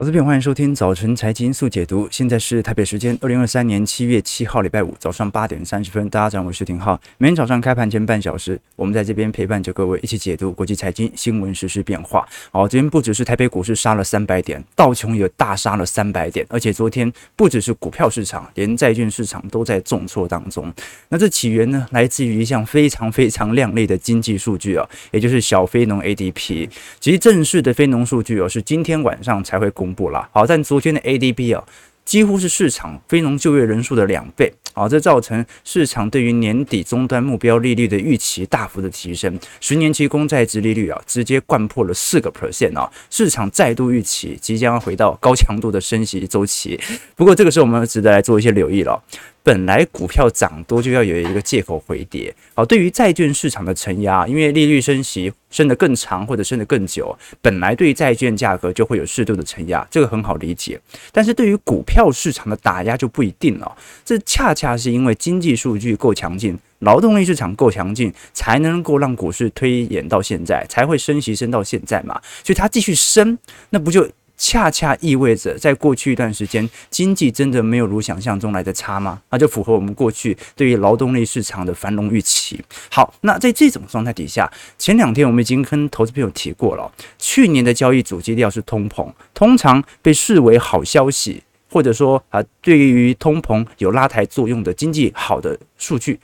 我是边，欢迎收听早晨财经速解读。现在是台北时间二零二三年七月七号礼拜五早上八点三十分。大家早上好，我是廷浩。每天早上开盘前半小时，我们在这边陪伴着各位一起解读国际财经新闻、时事变化。好，今天不只是台北股市杀了三百点，道琼也大杀了三百点，而且昨天不只是股票市场，连债券市场都在重挫当中。那这起源呢，来自于一项非常非常亮丽的经济数据啊，也就是小非农 ADP。其实正式的非农数据哦，是今天晚上才会公。公布了，好，但昨天的 ADP 啊，几乎是市场非农就业人数的两倍，好，这造成市场对于年底终端目标利率的预期大幅的提升，十年期公债殖利率啊，直接灌破了四个 percent 啊，市场再度预期即将回到高强度的升息周期。不过这个时候我们值得来做一些留意了。本来股票涨多就要有一个借口回跌，好，对于债券市场的承压，因为利率升息升得更长或者升得更久，本来对债券价格就会有适度的承压，这个很好理解。但是对于股票市场的打压就不一定了，这恰恰是因为经济数据够强劲，劳动力市场够强劲，才能够让股市推演到现在，才会升息升到现在嘛。所以它继续升，那不就？恰恰意味着，在过去一段时间，经济真的没有如想象中来的差吗？那就符合我们过去对于劳动力市场的繁荣预期。好，那在这种状态底下，前两天我们已经跟投资朋友提过了，去年的交易主基调是通膨，通常被视为好消息，或者说啊，对于通膨有拉抬作用的经济好的数据。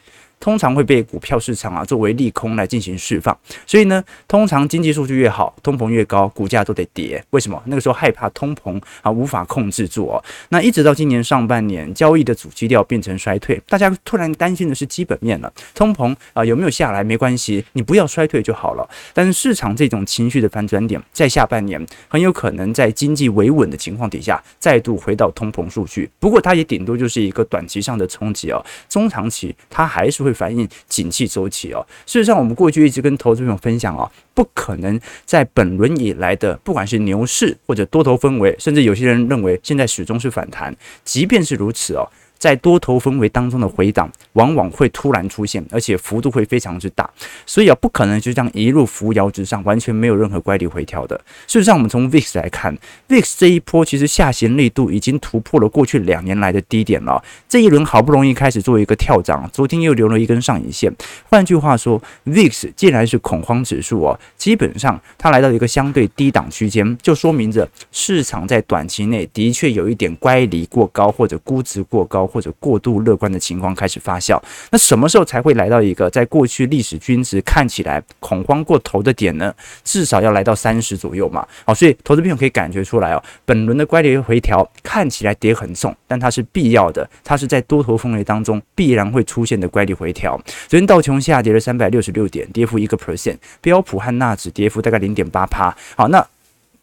通常会被股票市场啊作为利空来进行释放，所以呢，通常经济数据越好，通膨越高，股价都得跌。为什么？那个时候害怕通膨啊无法控制住哦。那一直到今年上半年，交易的主基调变成衰退，大家突然担心的是基本面了。通膨啊有没有下来没关系，你不要衰退就好了。但是市场这种情绪的反转点，在下半年很有可能在经济维稳的情况底下，再度回到通膨数据。不过它也顶多就是一个短期上的冲击哦，中长期它还是会。反映景气周期哦。事实上，我们过去一直跟投资朋友分享哦，不可能在本轮以来的不管是牛市或者多头氛围，甚至有些人认为现在始终是反弹。即便是如此哦。在多头氛围当中的回档，往往会突然出现，而且幅度会非常之大，所以啊，不可能就这样一路扶摇直上，完全没有任何乖离回调的。事实上，我们从 VIX 来看，VIX 这一波其实下行力度已经突破了过去两年来的低点了。这一轮好不容易开始做一个跳涨，昨天又留了一根上影线。换句话说，VIX 既然是恐慌指数哦，基本上它来到一个相对低档区间，就说明着市场在短期内的确有一点乖离过高或者估值过高。或者过度乐观的情况开始发酵，那什么时候才会来到一个在过去历史均值看起来恐慌过头的点呢？至少要来到三十左右嘛。好，所以投资朋友可以感觉出来哦，本轮的乖离回调看起来跌很重，但它是必要的，它是在多头氛围当中必然会出现的乖离回调。昨天道琼下跌了三百六十六点，跌幅一个 percent，标普和纳指跌幅大概零点八趴。好，那。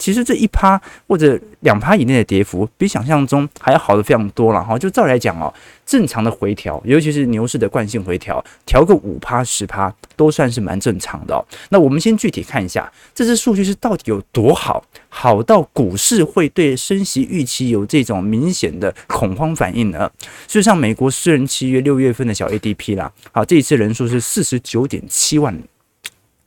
其实这一趴或者两趴以内的跌幅，比想象中还要好的非常多了哈。就照来讲哦，正常的回调，尤其是牛市的惯性回调，调个五趴十趴都算是蛮正常的哦。那我们先具体看一下，这支数据是到底有多好，好到股市会对升息预期有这种明显的恐慌反应呢？事实上，美国私人契约六月份的小 ADP 啦，好，这一次人数是四十九点七万人，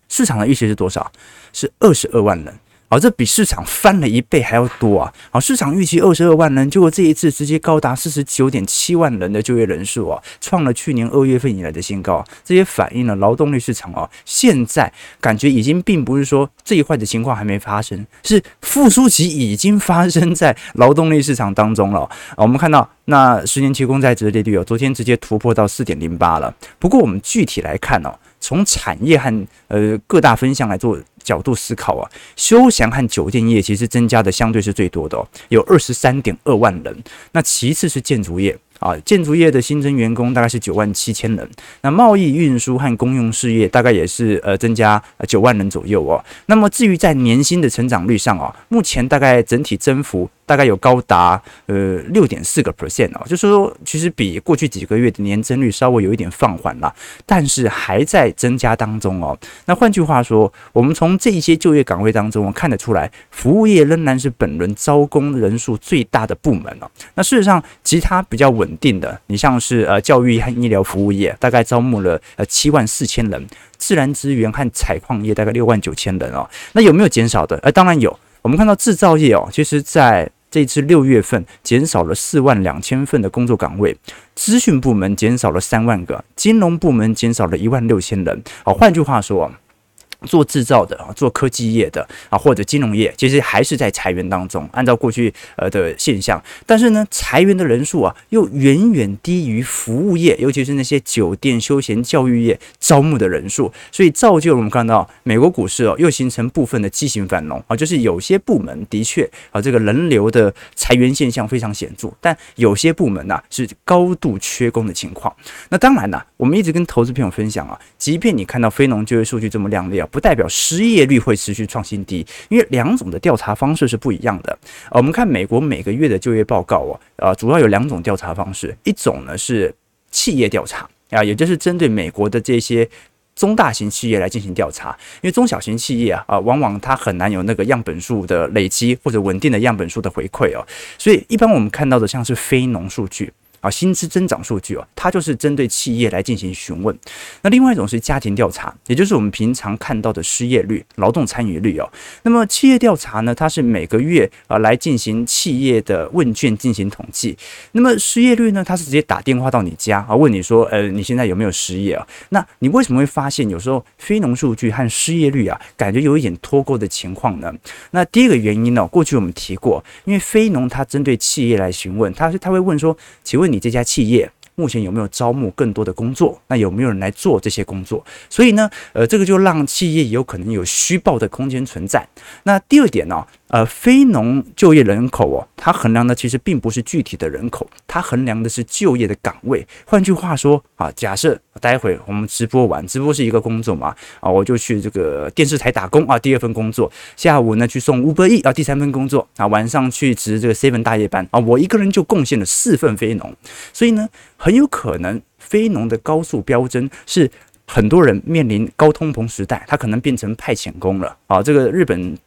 市场的预期是多少？是二十二万人。好，这比市场翻了一倍还要多啊！好，市场预期二十二万人，结果这一次直接高达四十九点七万人的就业人数啊，创了去年二月份以来的新高。这也反映了劳动力市场啊，现在感觉已经并不是说这一块的情况还没发生，是复苏期已经发生在劳动力市场当中了。啊，我们看到那十年期公债殖利率哦，昨天直接突破到四点零八了。不过我们具体来看哦，从产业和呃各大分项来做。角度思考啊，休闲和酒店业其实增加的相对是最多的哦，有二十三点二万人。那其次是建筑业啊，建筑业的新增员工大概是九万七千人。那贸易运输和公用事业大概也是呃增加九万人左右哦。那么至于在年薪的成长率上啊，目前大概整体增幅。大概有高达呃六点四个 percent 哦，就是说其实比过去几个月的年增率稍微有一点放缓了，但是还在增加当中哦。那换句话说，我们从这一些就业岗位当中，我看得出来，服务业仍然是本轮招工人数最大的部门哦。那事实上，其他比较稳定的，你像是呃教育和医疗服务业，大概招募了呃七万四千人，自然资源和采矿业大概六万九千人哦。那有没有减少的？呃，当然有。我们看到制造业哦，其实在这次六月份减少了四万两千份的工作岗位，资讯部门减少了三万个，金融部门减少了一万六千人。好，换句话说。做制造的啊，做科技业的啊，或者金融业，其实还是在裁员当中。按照过去呃的现象，但是呢，裁员的人数啊，又远远低于服务业，尤其是那些酒店、休闲、教育业招募的人数。所以造就了我们看到美国股市哦，又形成部分的畸形繁荣啊，就是有些部门的确啊，这个人流的裁员现象非常显著，但有些部门呐、是高度缺工的情况。那当然呢，我们一直跟投资朋友分享啊，即便你看到非农就业数据这么亮丽啊。不代表失业率会持续创新低，因为两种的调查方式是不一样的。我们看美国每个月的就业报告哦，呃，主要有两种调查方式，一种呢是企业调查啊，也就是针对美国的这些中大型企业来进行调查，因为中小型企业啊，啊，往往它很难有那个样本数的累积或者稳定的样本数的回馈哦，所以一般我们看到的像是非农数据。啊，薪资增长数据哦，它就是针对企业来进行询问。那另外一种是家庭调查，也就是我们平常看到的失业率、劳动参与率哦。那么企业调查呢，它是每个月啊来进行企业的问卷进行统计。那么失业率呢，它是直接打电话到你家啊，问你说，呃，你现在有没有失业啊？那你为什么会发现有时候非农数据和失业率啊，感觉有一点脱钩的情况呢？那第一个原因呢，过去我们提过，因为非农它针对企业来询问，它是它会问说，请问你这家企业目前有没有招募更多的工作？那有没有人来做这些工作？所以呢，呃，这个就让企业有可能有虚报的空间存在。那第二点呢、呃，非农就业人口哦，它衡量的其实并不是具体的人口，它衡量的是就业的岗位。换句话说啊，假设待会我们直播完，直播是一个工作嘛，啊，我就去这个电视台打工啊，第二份工作。下午呢去送 Uber E 啊，第三份工作啊，晚上去值这个 seven 大夜班啊，我一个人就贡献了四份非农，所以呢，很有可能非农的高速飙升是很多人面临高通膨时代，他可能变成派遣工了啊，这个日本。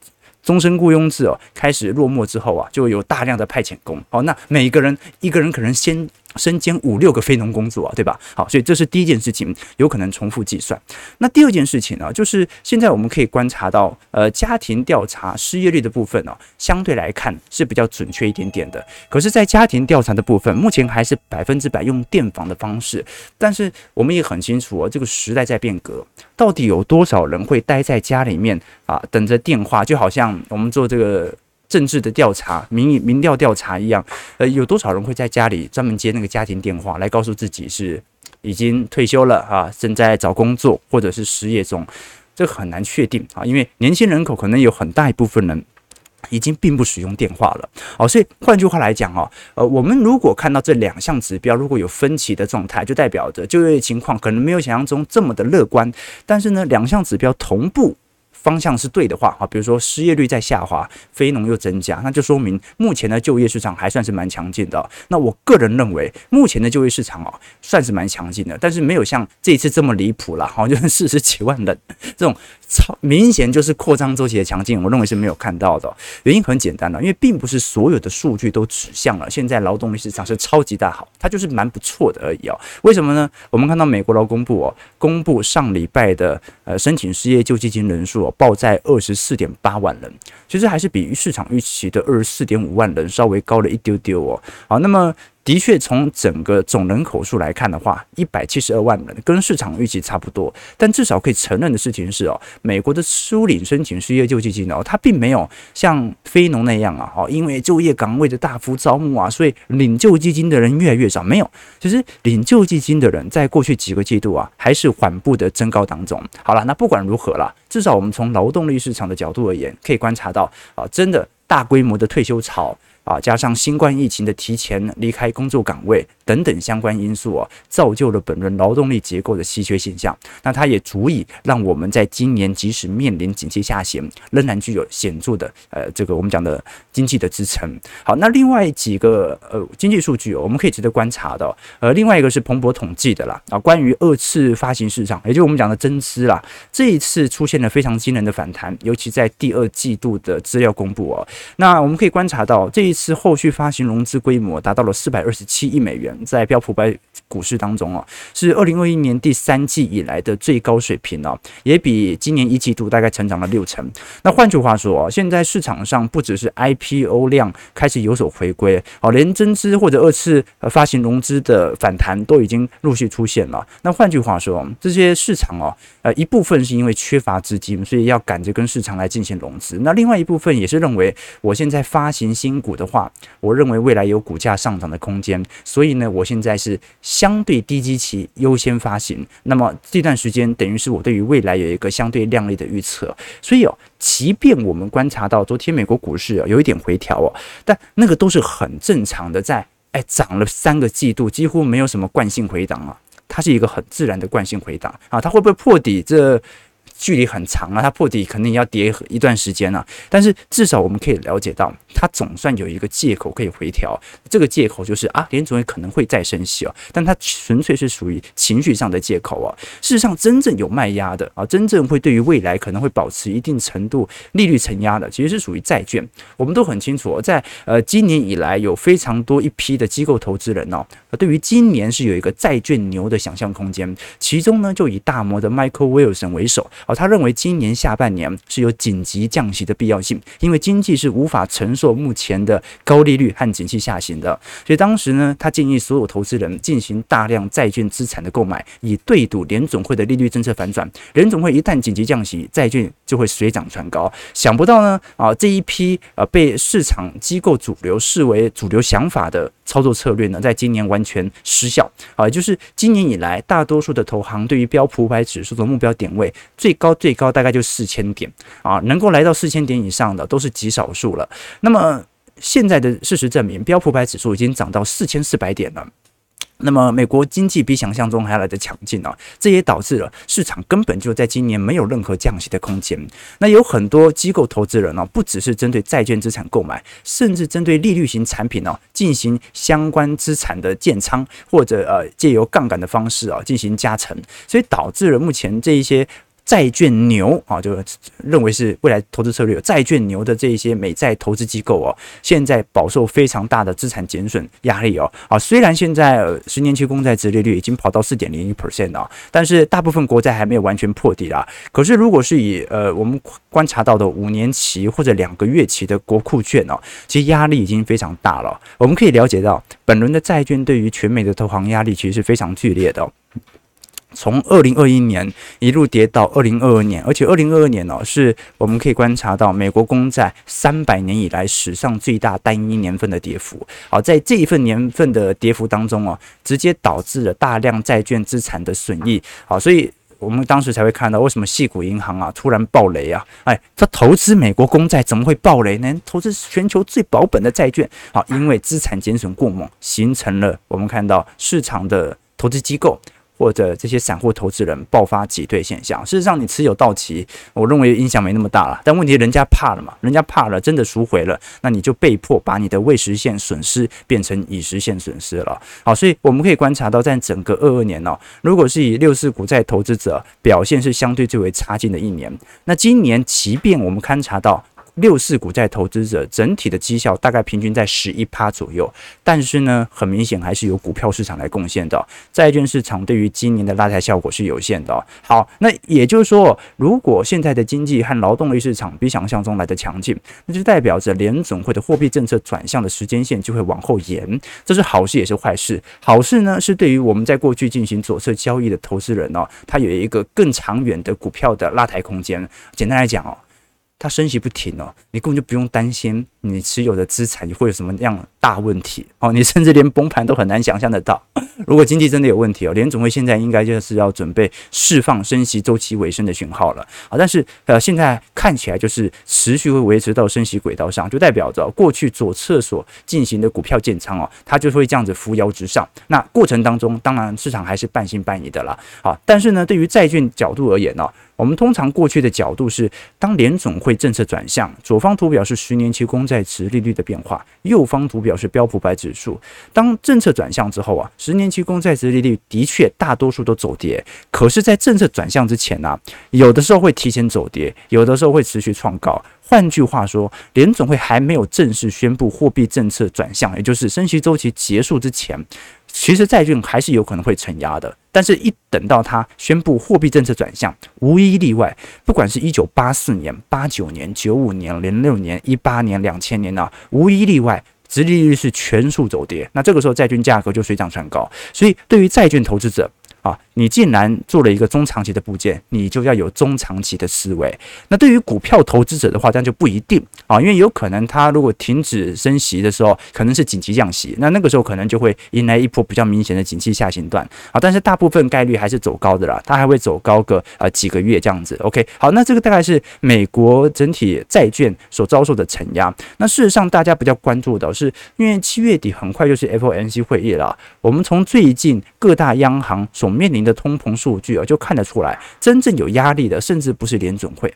终身雇佣制哦，开始落幕之后啊，就有大量的派遣工。好，那每一个人一个人可能先。身兼五六个非农工作啊，对吧？好，所以这是第一件事情，有可能重复计算。那第二件事情呢，就是现在我们可以观察到，呃，家庭调查失业率的部分呢，相对来看是比较准确一点点的。可是，在家庭调查的部分，目前还是百分之百用电访的方式。但是我们也很清楚哦，这个时代在变革，到底有多少人会待在家里面啊，等着电话？就好像我们做这个。政治的调查、民意民调调查一样，呃，有多少人会在家里专门接那个家庭电话来告诉自己是已经退休了啊，正在找工作或者是失业中？这很难确定啊，因为年轻人口可能有很大一部分人已经并不使用电话了。哦，所以换句话来讲哦，呃，我们如果看到这两项指标如果有分歧的状态，就代表着就业情况可能没有想象中这么的乐观。但是呢，两项指标同步。方向是对的话啊，比如说失业率在下滑，非农又增加，那就说明目前的就业市场还算是蛮强劲的。那我个人认为，目前的就业市场哦，算是蛮强劲的，但是没有像这一次这么离谱了，好像四十几万人这种超明显就是扩张周期的强劲，我认为是没有看到的。原因很简单了，因为并不是所有的数据都指向了现在劳动力市场是超级大好，它就是蛮不错的而已哦。为什么呢？我们看到美国劳工部哦，公布上礼拜的呃申请失业救济金人数哦。报在二十四点八万人，其实还是比市场预期的二十四点五万人稍微高了一丢丢哦。好，那么。的确，从整个总人口数来看的话，一百七十二万人跟市场预期差不多。但至少可以承认的事情是哦，美国的初领申请失业救济金哦，它并没有像非农那样啊，哦，因为就业岗位的大幅招募啊，所以领救济金的人越来越少。没有，其实领救济金的人在过去几个季度啊，还是缓步的增高当中。好了，那不管如何啦，至少我们从劳动力市场的角度而言，可以观察到啊，真的大规模的退休潮。啊，加上新冠疫情的提前离开工作岗位等等相关因素啊，造就了本轮劳动力结构的稀缺现象。那它也足以让我们在今年即使面临景气下行，仍然具有显著的呃这个我们讲的经济的支撑。好，那另外几个呃经济数据我们可以值得观察的，呃，另外一个是彭博统计的啦啊，关于二次发行市场，也就是我们讲的增资啦，这一次出现了非常惊人的反弹，尤其在第二季度的资料公布哦。那我们可以观察到这一。次后续发行融资规模达到了四百二十七亿美元，在标普百股市当中啊，是二零二一年第三季以来的最高水平哦，也比今年一季度大概成长了六成。那换句话说啊，现在市场上不只是 IPO 量开始有所回归，哦，连增资或者二次发行融资的反弹都已经陆续出现了。那换句话说，这些市场哦，呃，一部分是因为缺乏资金，所以要赶着跟市场来进行融资。那另外一部分也是认为，我现在发行新股的话，我认为未来有股价上涨的空间，所以呢，我现在是相对低基期优先发行。那么这段时间等于是我对于未来有一个相对亮丽的预测。所以哦，即便我们观察到昨天美国股市有一点回调哦，但那个都是很正常的，在哎涨了三个季度，几乎没有什么惯性回档啊，它是一个很自然的惯性回档啊，它会不会破底？这距离很长啊，它破底肯定要跌一段时间啊。但是至少我们可以了解到，它总算有一个借口可以回调。这个借口就是啊，联准会可能会再升息啊，但它纯粹是属于情绪上的借口啊。事实上，真正有卖压的啊，真正会对于未来可能会保持一定程度利率承压的，其实是属于债券。我们都很清楚，在呃今年以来，有非常多一批的机构投资人哦，对于今年是有一个债券牛的想象空间。其中呢，就以大摩的 Michael Wilson 为首。哦，他认为今年下半年是有紧急降息的必要性，因为经济是无法承受目前的高利率和景气下行的。所以当时呢，他建议所有投资人进行大量债券资产的购买，以对赌联总会的利率政策反转。联总会一旦紧急降息，债券就会水涨船高。想不到呢，啊，这一批啊被市场机构主流视为主流想法的操作策略呢，在今年完全失效。啊，也就是今年以来，大多数的投行对于标普五百指数的目标点位最高最高大概就四千点啊，能够来到四千点以上的都是极少数了。那么现在的事实证明，标普五百指数已经涨到四千四百点了。那么美国经济比想象中还要来的强劲啊，这也导致了市场根本就在今年没有任何降息的空间。那有很多机构投资人呢，不只是针对债券资产购买，甚至针对利率型产品呢进行相关资产的建仓，或者呃借由杠杆的方式啊进行加成，所以导致了目前这一些。债券牛啊，就认为是未来投资策略。债券牛的这一些美债投资机构哦，现在饱受非常大的资产减损压力哦。啊，虽然现在十年期公债殖利率已经跑到四点零一 percent 了，但是大部分国债还没有完全破底啦。可是如果是以呃我们观察到的五年期或者两个月期的国库券哦，其实压力已经非常大了。我们可以了解到，本轮的债券对于全美的投行压力其实是非常剧烈的。从二零二一年一路跌到二零二二年，而且二零二二年哦，是我们可以观察到美国公债三百年以来史上最大单一年份的跌幅。好，在这一份年份的跌幅当中哦，直接导致了大量债券资产的损益。好，所以我们当时才会看到为什么矽谷银行啊突然暴雷啊？哎，他投资美国公债怎么会暴雷呢？投资全球最保本的债券，好，因为资产减损过猛，形成了我们看到市场的投资机构。或者这些散户投资人爆发挤兑现象，事实上你持有到期，我认为影响没那么大了。但问题人家怕了嘛，人家怕了，真的赎回了，那你就被迫把你的未实现损失变成已实现损失了。好，所以我们可以观察到，在整个二二年哦，如果是以六四股债投资者表现是相对最为差劲的一年，那今年即便我们勘察到。六四股债投资者整体的绩效大概平均在十一趴左右，但是呢，很明显还是由股票市场来贡献的，债券市场对于今年的拉抬效果是有限的。好，那也就是说，如果现在的经济和劳动力市场比想象中来的强劲，那就代表着联总会的货币政策转向的时间线就会往后延，这是好事也是坏事。好事呢，是对于我们在过去进行左侧交易的投资人哦，他有一个更长远的股票的拉抬空间。简单来讲哦。它升息不停哦，你根本就不用担心你持有的资产会有什么样大问题哦，你甚至连崩盘都很难想象得到。如果经济真的有问题哦，联总会现在应该就是要准备释放升息周期尾声的讯号了啊。但是呃，现在看起来就是持续会维持到升息轨道上，就代表着过去左侧所进行的股票建仓哦，它就会这样子扶摇直上。那过程当中，当然市场还是半信半疑的啦。好，但是呢，对于债券角度而言呢，我们通常过去的角度是，当联总会政策转向，左方图表是十年期公债殖利率的变化，右方图表是标普百指数。当政策转向之后啊，十年期公债殖利率的确大多数都走跌。可是，在政策转向之前呢、有的时候会提前走跌，有的时候会持续创高。换句话说，联总会还没有正式宣布货币政策转向，也就是升息周期结束之前，其实债券还是有可能会承压的。但是，一等到他宣布货币政策转向，无一例外，不管是一九八四年、八九年、九五年、零六年、一八年、两千年啊，无一例外，殖利率是全数走跌。那这个时候，债券价格就水涨船高。所以，对于债券投资者，啊，你既然做了一个中长期的部件，你就要有中长期的思维。那对于股票投资者的话，这样就不一定啊，因为有可能他如果停止升息的时候，可能是紧急降息，那那个时候可能就会迎来一波比较明显的景气下行段啊。但是大部分概率还是走高的啦，它还会走高个啊几个月这样子。OK，好，那这个大概是美国整体债券所遭受的承压。那事实上，大家比较关注的是，因为七月底很快就是 FOMC 会议了，我们从最近各大央行所面临的通膨数据啊，就看得出来，真正有压力的，甚至不是联总会。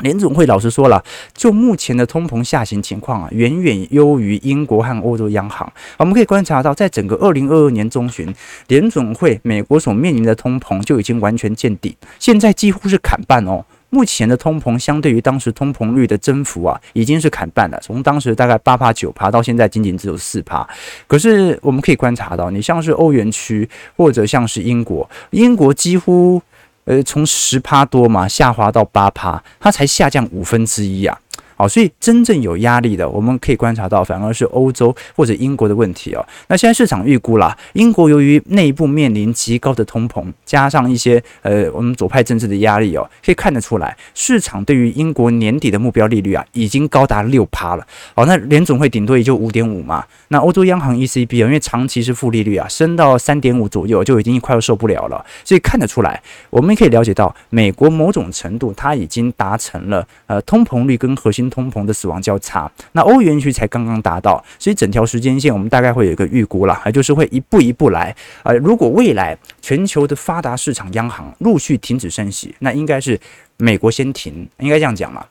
联总会老实说了，就目前的通膨下行情况啊，远远优于英国和欧洲央行。我们可以观察到，在整个二零二二年中旬，联总会美国所面临的通膨就已经完全见底，现在几乎是砍半哦。目前的通膨相对于当时通膨率的增幅啊，已经是砍半了。从当时大概八趴九趴，到现在仅仅只有四趴。可是我们可以观察到，你像是欧元区或者像是英国，英国几乎呃从十趴多嘛下滑到八趴，它才下降五分之一啊。好，所以真正有压力的，我们可以观察到，反而是欧洲或者英国的问题哦。那现在市场预估啦，英国由于内部面临极高的通膨，加上一些呃我们左派政治的压力哦，可以看得出来，市场对于英国年底的目标利率啊，已经高达六趴了。好，那联总会顶多也就五点五嘛。那欧洲央行 ECB 啊，因为长期是负利率啊，升到三点五左右就已经快要受不了了。所以看得出来，我们可以了解到，美国某种程度它已经达成了呃通膨率跟核心。通膨的死亡交叉，那欧元区才刚刚达到，所以整条时间线我们大概会有一个预估啦，就是会一步一步来。呃，如果未来全球的发达市场央行陆续停止升息，那应该是美国先停，应该这样讲嘛，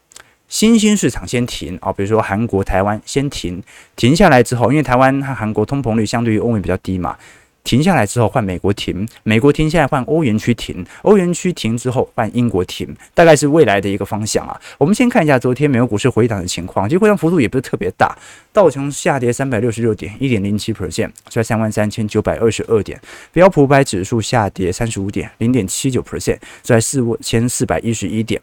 新兴市场先停啊，比如说韩国、台湾先停，停下来之后，因为台湾和韩国通膨率相对于欧元比较低嘛。停下来之后换美国停，美国停下来换欧元区停，欧元区停之后换英国停，大概是未来的一个方向啊。我们先看一下昨天美国股市回档的情况，其实回档幅度也不是特别大，道琼下跌三百六十六点，一点零七 percent，在三万三千九百二十二点；标普五百指数下跌三十五点，零点七九 percent，在四千四百一十一点。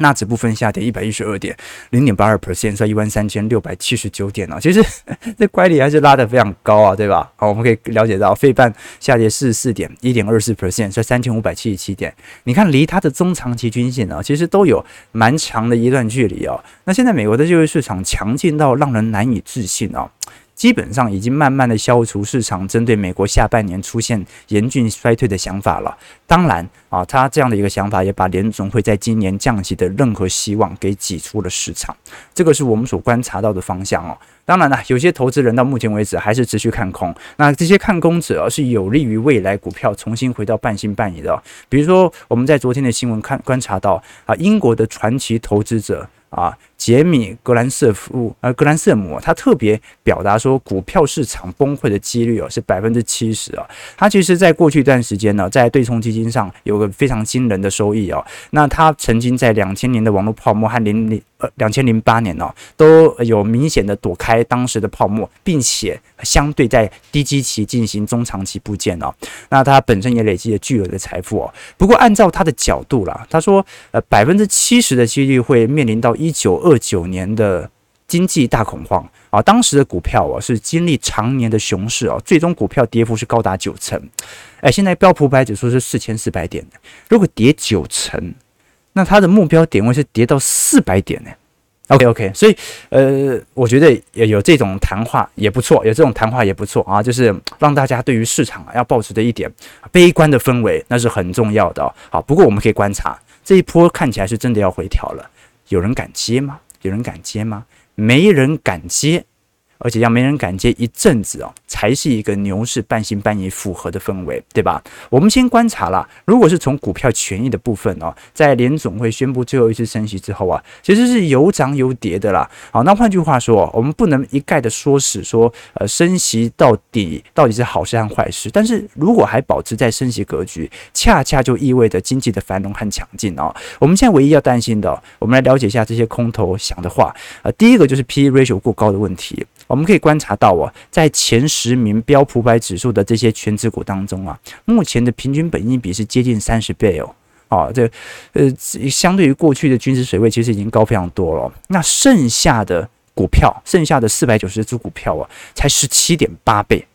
纳指部分下跌一百一十二点，零点八二 percent，在一万三千六百七十九点啊。其实 这乖离还是拉得非常高啊，对吧？好，我们可以了解到，费半下跌四十四点，一点二四 percent，在三千五百七十七点。你看，离它的中长期均线啊，其实都有蛮长的一段距离哦。那现在美国的就业市场强劲到让人难以置信啊。基本上已经慢慢的消除市场针对美国下半年出现严峻衰退的想法了。当然啊，他这样的一个想法也把联总会在今年降息的任何希望给挤出了市场。这个是我们所观察到的方向哦。当然了，有些投资人到目前为止还是持续看空。那这些看空者是有利于未来股票重新回到半信半疑的。比如说，我们在昨天的新闻看观察到啊，英国的传奇投资者。啊，杰米·格兰瑟夫，呃，格兰瑟姆，他特别表达说，股票市场崩溃的几率哦是百分之七十啊。他其实在过去一段时间呢，在对冲基金上有个非常惊人的收益哦。那他曾经在两千年的网络泡沫和零零。两千零八年呢、哦，都有明显的躲开当时的泡沫，并且相对在低基期进行中长期部件哦。那他本身也累积了巨额的财富哦。不过按照他的角度啦，他说，呃，百分之七十的几率会面临到一九二九年的经济大恐慌啊。当时的股票哦是经历长年的熊市哦，最终股票跌幅是高达九成。哎，现在标普百指数是四千四百点，如果跌九成。那它的目标点位是跌到四百点呢？OK OK，所以呃，我觉得也有这种谈话也不错，有这种谈话也不错啊，就是让大家对于市场要保持的一点悲观的氛围，那是很重要的。好，不过我们可以观察这一波看起来是真的要回调了，有人敢接吗？有人敢接吗？没人敢接。而且要没人敢接一阵子哦，才是一个牛市半信半疑符合的氛围，对吧？我们先观察了，如果是从股票权益的部分哦，在联总会宣布最后一次升息之后啊，其实是有涨有跌的啦。好，那换句话说，我们不能一概的说死说，呃，升息到底到底是好事还是坏事？但是如果还保持在升息格局，恰恰就意味着经济的繁荣和强劲哦。我们现在唯一要担心的，我们来了解一下这些空头想的话。呃，第一个就是 P/E ratio 过高的问题。我们可以观察到啊，在前十名标普百指数的这些全值股当中啊，目前的平均本益比是接近三十倍哦。啊，这呃，相对于过去的均值水位，其实已经高非常多了。那剩下的股票，剩下的四百九十只股票啊，才十七点八倍。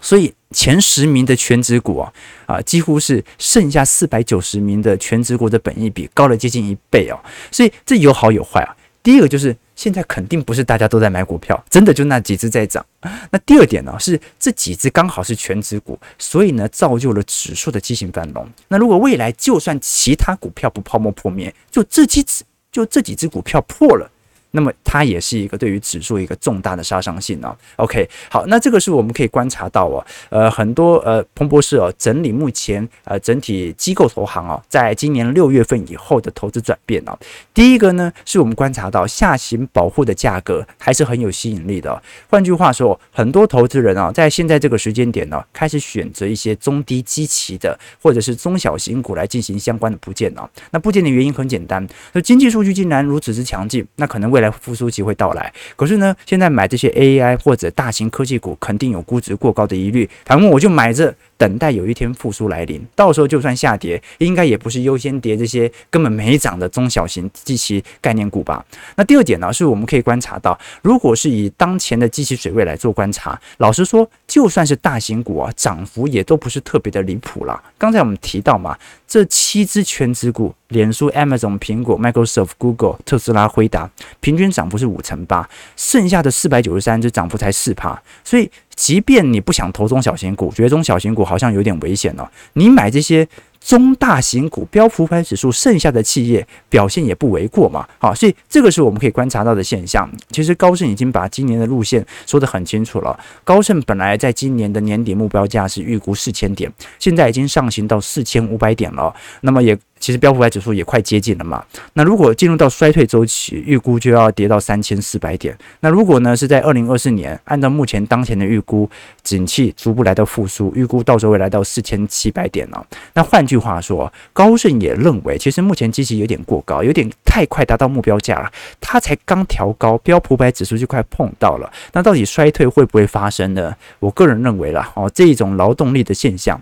所以前十名的全值股啊，啊，几乎是剩下四百九十名的全值股的本益比高了接近一倍哦。所以这有好有坏啊。第一个就是。现在肯定不是大家都在买股票，真的就那几只在涨。那第二点呢，是这几只刚好是全指股，所以呢造就了指数的畸形繁荣。那如果未来就算其他股票不泡沫破灭，就这几只就这几只股票破了。那么它也是一个对于指数一个重大的杀伤性啊。OK，好，那这个是我们可以观察到哦，呃，很多呃彭博士哦整理目前呃整体机构投行哦，在今年六月份以后的投资转变啊。第一个呢，是我们观察到下行保护的价格还是很有吸引力的。换句话说，很多投资人啊，在现在这个时间点呢，开始选择一些中低基期的或者是中小型股来进行相关的布建啊。那布建的原因很简单，那经济数据竟然如此之强劲，那可能为未来复苏期会到来，可是呢，现在买这些 AI 或者大型科技股，肯定有估值过高的疑虑。反正我就买着。等待有一天复苏来临，到时候就算下跌，应该也不是优先跌这些根本没涨的中小型机器概念股吧？那第二点呢，是我们可以观察到，如果是以当前的机器水位来做观察，老实说，就算是大型股啊，涨幅也都不是特别的离谱了。刚才我们提到嘛，这七只全值股，脸书、Amazon、苹果、Microsoft、Google、特斯拉、辉达，平均涨幅是五成八，剩下的四百九十三只涨幅才四趴，所以。即便你不想投中小型股，觉得中小型股好像有点危险了，你买这些。中大型股标普五百指数剩下的企业表现也不为过嘛，好，所以这个是我们可以观察到的现象。其实高盛已经把今年的路线说得很清楚了。高盛本来在今年的年底目标价是预估四千点，现在已经上行到四千五百点了。那么也其实标普五百指数也快接近了嘛。那如果进入到衰退周期，预估就要跌到三千四百点。那如果呢是在二零二四年，按照目前当前的预估，景气逐步来到复苏，预估到时候会来到四千七百点了。那换句话说，高盛也认为，其实目前基期有点过高，有点太快达到目标价了。它才刚调高，标普五百指数就快碰到了。那到底衰退会不会发生呢？我个人认为啦，哦，这一种劳动力的现象，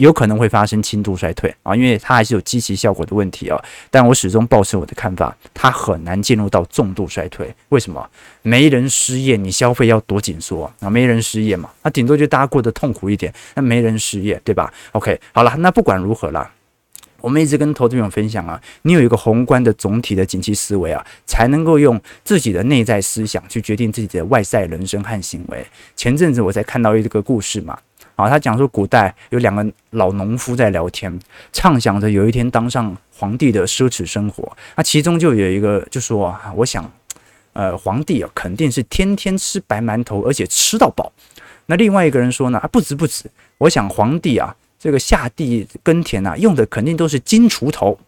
有可能会发生轻度衰退啊，因为它还是有积极效果的问题哦。但我始终保持我的看法，它很难进入到重度衰退。为什么？没人失业，你消费要多紧缩啊？没人失业嘛，那顶多就大家过得痛苦一点。那没人失业，对吧？OK，好了，那不管如何啦，我们一直跟投资朋友分享啊，你有一个宏观的总体的景气思维啊，才能够用自己的内在思想去决定自己的外在人生和行为。前阵子我才看到一个故事嘛，啊，他讲说古代有两个老农夫在聊天，畅想着有一天当上皇帝的奢侈生活。那其中就有一个就说啊，我想。呃，皇帝啊，肯定是天天吃白馒头，而且吃到饱。那另外一个人说呢，啊，不止不止，我想皇帝啊，这个下地耕田啊，用的肯定都是金锄头。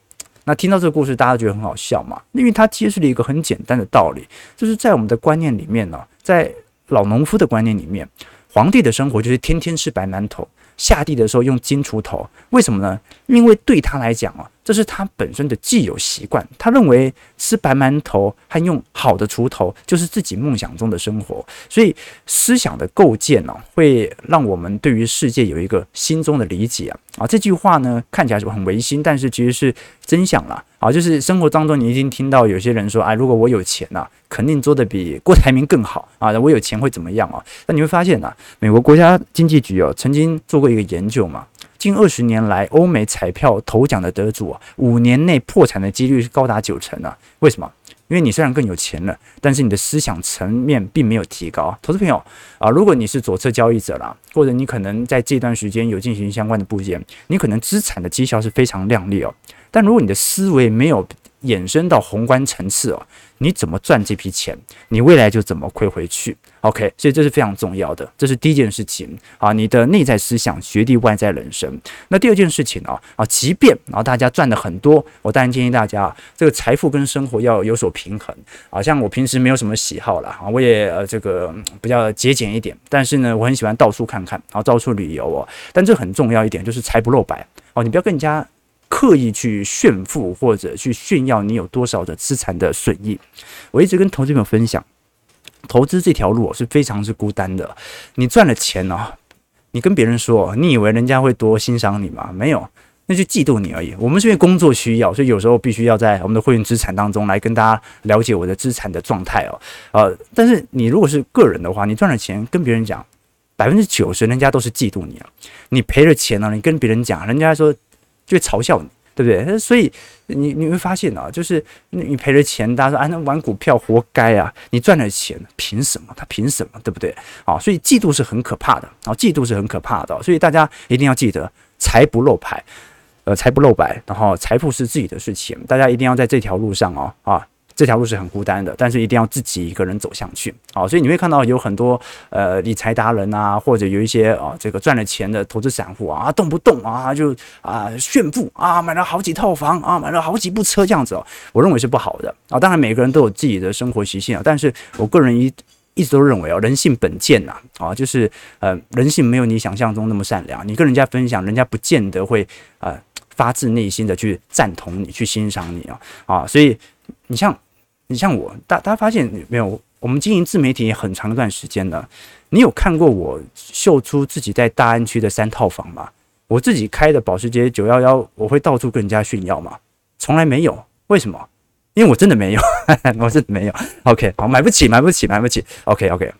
那听到这个故事，大家觉得很好笑嘛？因为他揭示了一个很简单的道理，就是在我们的观念里面呢，在老农夫的观念里面，皇帝的生活就是天天吃白馒头，下地的时候用金锄头。为什么呢？因为对他来讲啊。这是他本身的既有习惯，他认为吃白馒头和用好的锄头就是自己梦想中的生活，所以思想的构建呢，会让我们对于世界有一个心中的理解啊啊！这句话呢看起来是很违心，但是其实是真相啦啊！就是生活当中你已经听到有些人说，哎，如果我有钱呐，肯定做得比郭台铭更好啊！我有钱会怎么样啊？那你会发现呢，美国国家经济局哦曾经做过一个研究嘛。近二十年来，欧美彩票头奖的得主啊，五年内破产的几率是高达九成啊！为什么？因为你虽然更有钱了，但是你的思想层面并没有提高。投资朋友啊，如果你是左侧交易者啦，或者你可能在这段时间有进行相关的部件，你可能资产的绩效是非常亮丽哦。但如果你的思维没有衍生到宏观层次哦，你怎么赚这笔钱，你未来就怎么亏回去。OK，所以这是非常重要的，这是第一件事情啊。你的内在思想决定外在人生。那第二件事情呢？啊，即便啊大家赚的很多，我当然建议大家这个财富跟生活要有所平衡。好像我平时没有什么喜好了啊，我也呃这个比较节俭一点，但是呢，我很喜欢到处看看，然后到处旅游哦。但这很重要一点就是财不露白哦，你不要跟人家刻意去炫富或者去炫耀你有多少的资产的损益。我一直跟投资朋友分享。投资这条路是非常之孤单的。你赚了钱呢，你跟别人说，你以为人家会多欣赏你吗？没有，那就嫉妒你而已。我们是因为工作需要，所以有时候必须要在我们的会员资产当中来跟大家了解我的资产的状态哦。呃，但是你如果是个人的话，你赚了钱跟别人讲，百分之九十人家都是嫉妒你啊。你赔了钱呢，你跟别人讲，人家说就会嘲笑你。对不对？所以你你会发现啊，就是你赔了钱，大家说啊，那玩股票活该啊！你赚了钱，凭什么？他凭什么？对不对？啊，所以嫉妒是很可怕的啊，嫉妒是很可怕的。所以大家一定要记得，财不露牌，呃，财不露白，然后财富是自己的事情，大家一定要在这条路上哦啊。这条路是很孤单的，但是一定要自己一个人走向去。好，所以你会看到有很多呃理财达人啊，或者有一些啊这个赚了钱的投资散户啊，动不动啊就啊炫富啊，买了好几套房啊，买了好几部车这样子哦，我认为是不好的啊。当然每个人都有自己的生活习性啊，但是我个人一一直都认为哦，人性本贱呐啊，就是呃人性没有你想象中那么善良。你跟人家分享，人家不见得会呃发自内心的去赞同你，去欣赏你啊啊，所以。你像，你像我，大大家发现没有？我们经营自媒体也很长一段时间了。你有看过我秀出自己在大安区的三套房吗？我自己开的保时捷九幺幺，我会到处跟人家炫耀吗？从来没有。为什么？因为我真的没有，我真的没有。OK，好，买不起，买不起，买不起。OK，OK。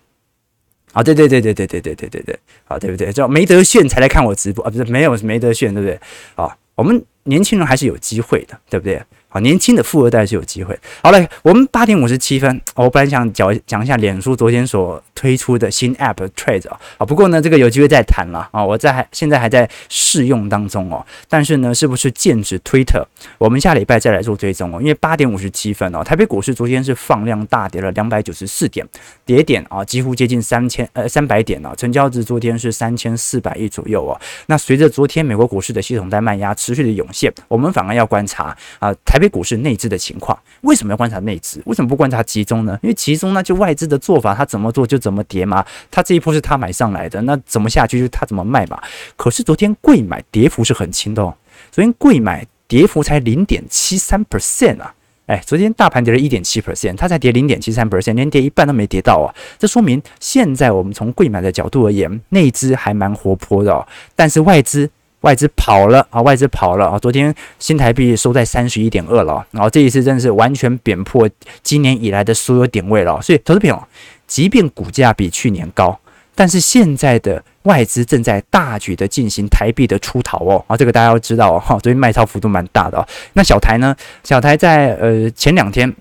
好，对对对对对对对对对对，好，对不对？叫没得炫才来看我直播啊？不是，没有没得炫，对不对？啊，我们年轻人还是有机会的，对不对？好，年轻的富二代是有机会。好嘞，我们八点五十七分，我本来想讲讲一下脸书昨天所推出的新 App Trade 啊，不过呢，这个有机会再谈了啊，我在现在还在试用当中哦。但是呢，是不是剑指 Twitter？我们下礼拜再来做追踪哦。因为八点五十七分哦，台北股市昨天是放量大跌了两百九十四点，跌点啊几乎接近三千呃三百点啊，成交值昨天是三千四百亿左右哦。那随着昨天美国股市的系统在卖压持续的涌现，我们反而要观察啊台北。股市内资的情况，为什么要观察内资？为什么不观察集中呢？因为集中那就外资的做法，他怎么做就怎么跌嘛。他这一波是他买上来的，那怎么下去就他怎么卖嘛。可是昨天贵买跌幅是很轻的哦，昨天贵买跌幅才零点七三 percent 啊，哎，昨天大盘跌了一点七 percent，它才跌零点七三 percent，连跌一半都没跌到啊。这说明现在我们从贵买的角度而言，内资还蛮活泼的哦，但是外资。外资跑了啊！外资跑了啊！昨天新台币收在三十一点二了，然后这一次真的是完全贬破今年以来的所有点位了。所以，投资朋友，即便股价比去年高，但是现在的外资正在大举的进行台币的出逃哦啊！这个大家要知道哦。哈，昨天卖超幅度蛮大的哦。那小台呢？小台在呃前两天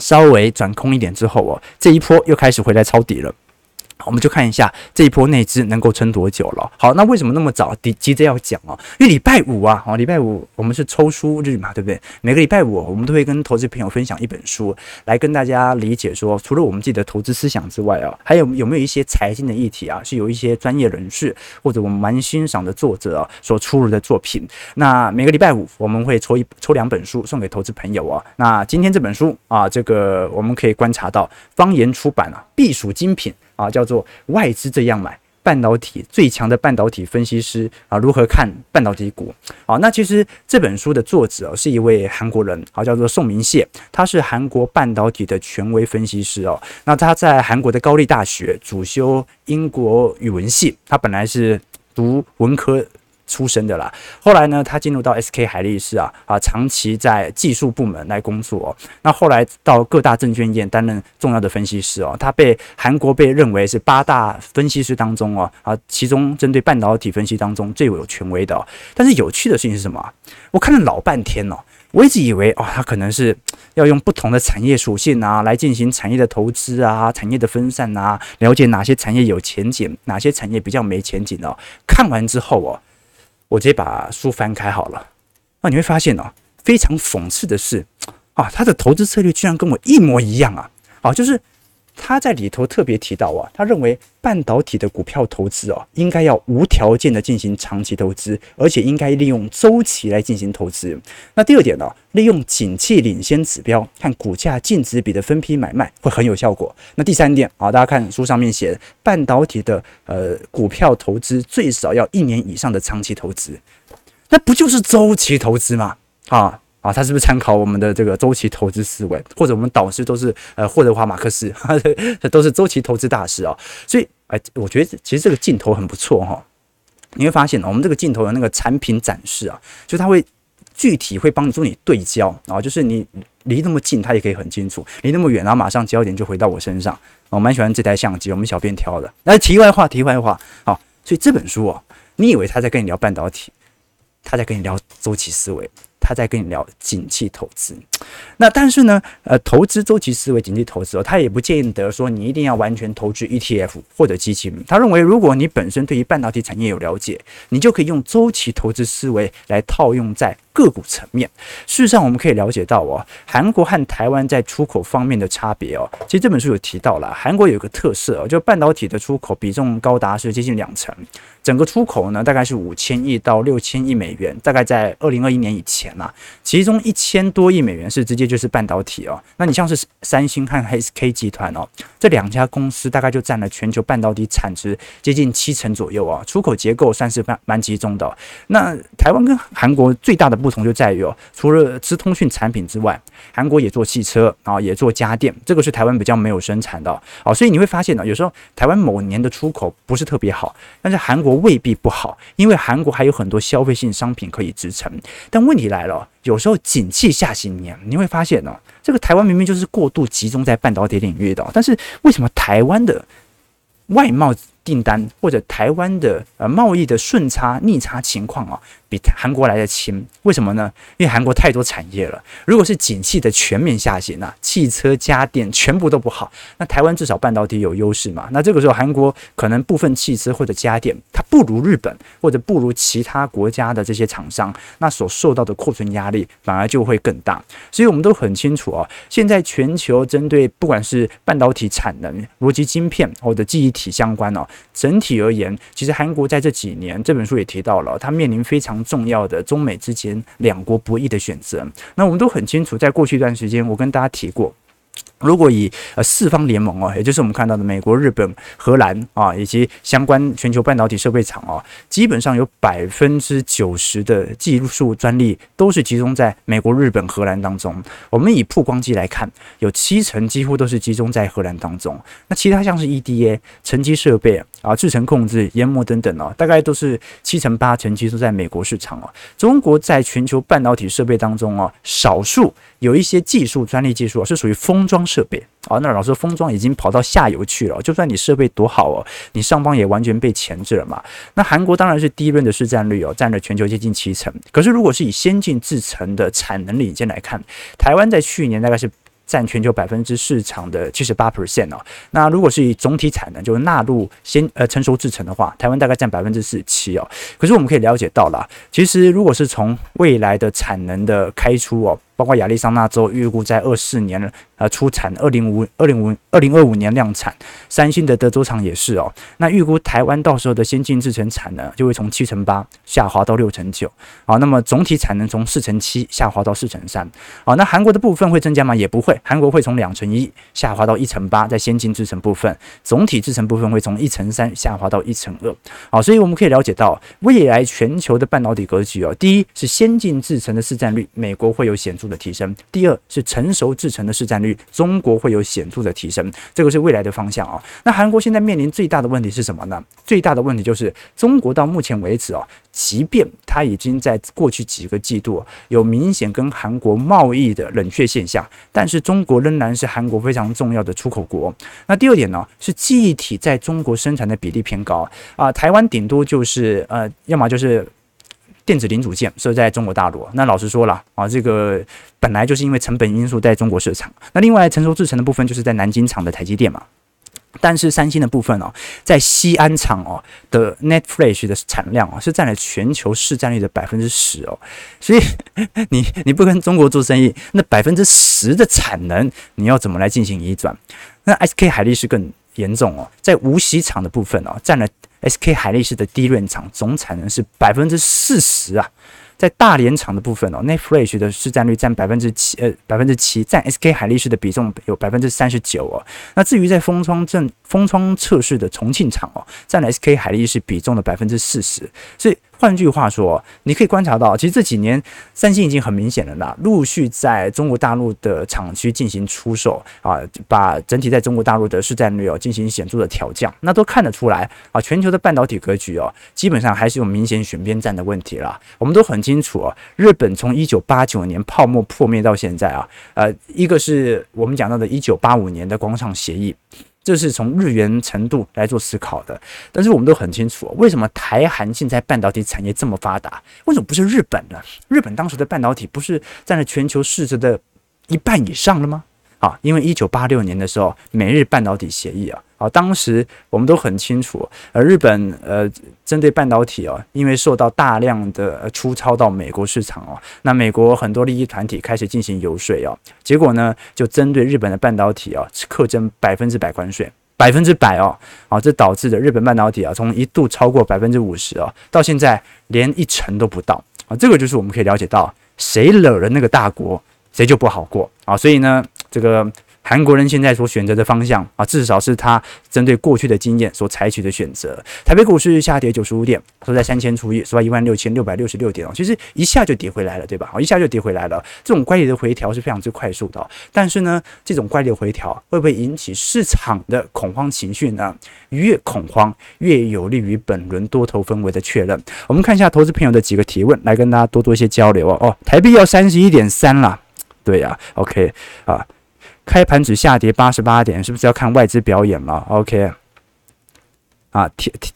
稍微转空一点之后哦，这一波又开始回来抄底了。我们就看一下这一波内资能够撑多久了。好，那为什么那么早急急着要讲哦？因为礼拜五啊，好，礼拜五我们是抽书日嘛，对不对？每个礼拜五我们都会跟投资朋友分享一本书，来跟大家理解说，除了我们自己的投资思想之外啊，还有有没有一些财经的议题啊，是有一些专业人士或者我们蛮欣赏的作者啊所出炉的作品。那每个礼拜五我们会抽一抽两本书送给投资朋友啊。那今天这本书啊，这个我们可以观察到方言出版啊，必属精品。啊，叫做外资这样买半导体最强的半导体分析师啊，如何看半导体股？好，那其实这本书的作者是一位韩国人，啊，叫做宋明燮，他是韩国半导体的权威分析师哦。那他在韩国的高丽大学主修英国语文系，他本来是读文科。出身的啦，后来呢，他进入到 SK 海力士啊啊，长期在技术部门来工作。那后来到各大证券业担任重要的分析师哦，他被韩国被认为是八大分析师当中哦啊，其中针对半导体分析当中最有权威的。但是有趣的事情是什么？我看了老半天哦，我一直以为哦，他可能是要用不同的产业属性啊来进行产业的投资啊，产业的分散啊，了解哪些产业有前景，哪些产业比较没前景哦。看完之后哦。我直接把书翻开好了，那你会发现哦，非常讽刺的是，啊，他的投资策略居然跟我一模一样啊！啊，就是。他在里头特别提到啊，他认为半导体的股票投资哦，应该要无条件的进行长期投资，而且应该利用周期来进行投资。那第二点呢，利用景气领先指标看股价净值比的分批买卖会很有效果。那第三点啊，大家看书上面写，半导体的呃股票投资最少要一年以上的长期投资，那不就是周期投资吗？啊？啊，他是不是参考我们的这个周期投资思维？或者我们导师都是呃霍德华马克思，这 都是周期投资大师啊。所以，哎，我觉得其实这个镜头很不错哈。你会发现，我们这个镜头的那个产品展示啊，就它会具体会帮助你对焦啊，就是你离那么近，它也可以很清楚；离那么远，然后马上焦点就回到我身上。我蛮喜欢这台相机，我们小编挑的。那题外话，题外话，好，所以这本书啊，你以为他在跟你聊半导体，他在跟你聊周期思维。他在跟你聊景气投资，那但是呢，呃，投资周期思维、景气投资哦，他也不见得说你一定要完全投资 ETF 或者基金。他认为，如果你本身对于半导体产业有了解，你就可以用周期投资思维来套用在个股层面。事实上，我们可以了解到哦，韩国和台湾在出口方面的差别哦，其实这本书有提到了，韩国有个特色哦，就半导体的出口比重高达是接近两成。整个出口呢，大概是五千亿到六千亿美元，大概在二零二一年以前呐、啊，其中一千多亿美元是直接就是半导体哦。那你像是三星和 SK 集团哦，这两家公司大概就占了全球半导体产值接近七成左右啊，出口结构算是蛮蛮集中的、那台湾跟韩国最大的不不同就在于哦，除了资通讯产品之外，韩国也做汽车啊，也做家电，这个是台湾比较没有生产的哦。所以你会发现呢，有时候台湾某年的出口不是特别好，但是韩国。未必不好，因为韩国还有很多消费性商品可以支撑。但问题来了，有时候景气下行年，你会发现呢，这个台湾明明就是过度集中在半导体领域的，但是为什么台湾的外贸订单或者台湾的呃贸易的顺差逆差情况啊，比韩国来的轻？为什么呢？因为韩国太多产业了。如果是景气的全面下行啊，汽车、家电全部都不好，那台湾至少半导体有优势嘛？那这个时候韩国可能部分汽车或者家电，它不如日本或者不如其他国家的这些厂商，那所受到的库存压力反而就会更大。所以我们都很清楚啊，现在全球针对不管是半导体产能、逻辑晶片或者记忆体相关哦。整体而言，其实韩国在这几年，这本书也提到了，它面临非常重要的中美之间两国博弈的选择。那我们都很清楚，在过去一段时间，我跟大家提过。如果以呃四方联盟哦，也就是我们看到的美国、日本、荷兰啊，以及相关全球半导体设备厂哦，基本上有百分之九十的技术专利都是集中在美国、日本、荷兰当中。我们以曝光机来看，有七成几乎都是集中在荷兰当中。那其他像是 EDA、沉积设备啊、制程控制、研磨等等哦，大概都是七成八成集中在美国市场哦。中国在全球半导体设备当中哦，少数有一些技术专利技术是属于封装设备啊，那老师封装已经跑到下游去了，就算你设备多好哦，你上方也完全被钳制了嘛。那韩国当然是第一轮的市占率哦，占了全球接近七成。可是如果是以先进制程的产能领先来看，台湾在去年大概是占全球百分之市场的七十八 percent 哦。那如果是以总体产能就是纳入先呃成熟制程的话，台湾大概占百分之四十七哦。可是我们可以了解到了，其实如果是从未来的产能的开出哦。包括亚利桑那州预估在二四年呃出产，二零五二零五二零二五年量产。三星的德州厂也是哦。那预估台湾到时候的先进制程产能就会从七成八下滑到六成九。好，那么总体产能从四成七下滑到四成三。好，那韩国的部分会增加吗？也不会，韩国会从两成一下滑到一成八，在先进制程部分，总体制程部分会从一成三下滑到一成二。好，所以我们可以了解到未来全球的半导体格局哦。第一是先进制程的市占率，美国会有显著的提升。第二是成熟制成的市占率，中国会有显著的提升，这个是未来的方向啊。那韩国现在面临最大的问题是什么呢？最大的问题就是中国到目前为止啊，即便它已经在过去几个季度有明显跟韩国贸易的冷却现象，但是中国仍然是韩国非常重要的出口国。那第二点呢，是记忆体在中国生产的比例偏高啊，台湾顶多就是呃，要么就是。电子零组件设在中国大陆，那老实说了啊，这个本来就是因为成本因素在中国市场。那另外成熟制程的部分就是在南京厂的台积电嘛。但是三星的部分哦，在西安厂哦的 Net Flash 的产量哦，是占了全球市占率的百分之十哦，所以 你你不跟中国做生意，那百分之十的产能你要怎么来进行移转？那 SK 海力士更严重哦，在无锡厂的部分哦，占了 SK 海力士的低润厂总产能是百分之四十啊。在大连厂的部分哦那 Flash 的市占率占百分之七，呃，百分之七，占 SK 海力士的比重有百分之三十九哦。那至于在封窗正封窗测试的重庆厂哦，占了 SK 海力士比重的百分之四十，所以。换句话说，你可以观察到，其实这几年三星已经很明显了啦，陆续在中国大陆的厂区进行出售啊，把整体在中国大陆的市占率哦进行显著的调降，那都看得出来啊，全球的半导体格局哦，基本上还是有明显选边站的问题啦。我们都很清楚哦，日本从一九八九年泡沫破灭到现在啊，呃，一个是我们讲到的一九八五年的广场协议。这是从日元程度来做思考的，但是我们都很清楚，为什么台韩现在半导体产业这么发达？为什么不是日本呢？日本当时的半导体不是占了全球市值的一半以上了吗？啊，因为一九八六年的时候，美日半导体协议啊。啊，当时我们都很清楚，呃，日本呃针对半导体哦，因为受到大量的出超到美国市场哦，那美国很多利益团体开始进行游说哦，结果呢，就针对日本的半导体啊，课征百分之百关税，百分之百哦，啊，这导致的日本半导体啊，从一度超过百分之五十哦，到现在连一成都不到啊，这个就是我们可以了解到，谁惹了那个大国，谁就不好过啊，所以呢，这个。韩国人现在所选择的方向啊，至少是他针对过去的经验所采取的选择。台北股市下跌九十五点，收在三千除以，收在一万六千六百六十六点哦。其实一下就跌回来了，对吧？一下就跌回来了。这种乖离的回调是非常之快速的。但是呢，这种乖离的回调会不会引起市场的恐慌情绪呢？越恐慌越有利于本轮多头氛围的确认。我们看一下投资朋友的几个提问，来跟大家多多一些交流哦。哦，台币要三十一点三了，对呀、OK 啊。开盘只下跌八十八点，是不是要看外资表演了？OK，啊调调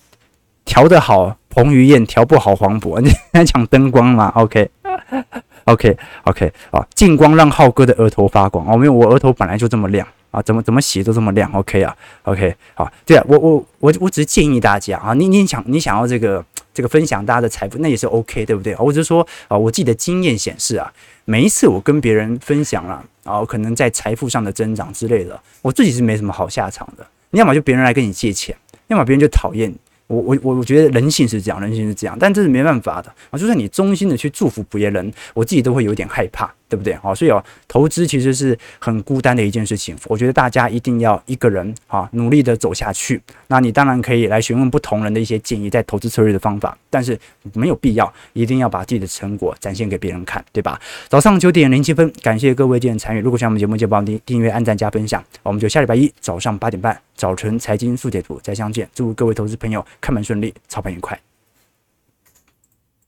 调得好彭于晏，调不好黄渤，你 在讲灯光吗？OK，OK，OK，啊，近光让浩哥的额头发光哦，因为我额头本来就这么亮啊，怎么怎么洗都这么亮？OK 啊，OK，好，对啊，我我我我只是建议大家啊，你你想你想要这个这个分享大家的财富，那也是 OK，对不对？我只是说啊，我自己的经验显示啊。每一次我跟别人分享了，啊，可能在财富上的增长之类的，我自己是没什么好下场的。你要么就别人来跟你借钱，要么别人就讨厌。我我我我觉得人性是这样，人性是这样，但这是没办法的啊。就算你衷心的去祝福别人，我自己都会有点害怕。对不对？好，所以哦，投资其实是很孤单的一件事情。我觉得大家一定要一个人啊，努力的走下去。那你当然可以来询问不同人的一些建议，在投资策略的方法，但是没有必要一定要把自己的成果展现给别人看，对吧？早上九点零七分，感谢各位今天参与。如果喜欢我们节目，就帮我订订阅、按赞、加分享。我们就下礼拜一早上八点半，早晨财经速解图再相见。祝各位投资朋友开门顺利，操盘愉快。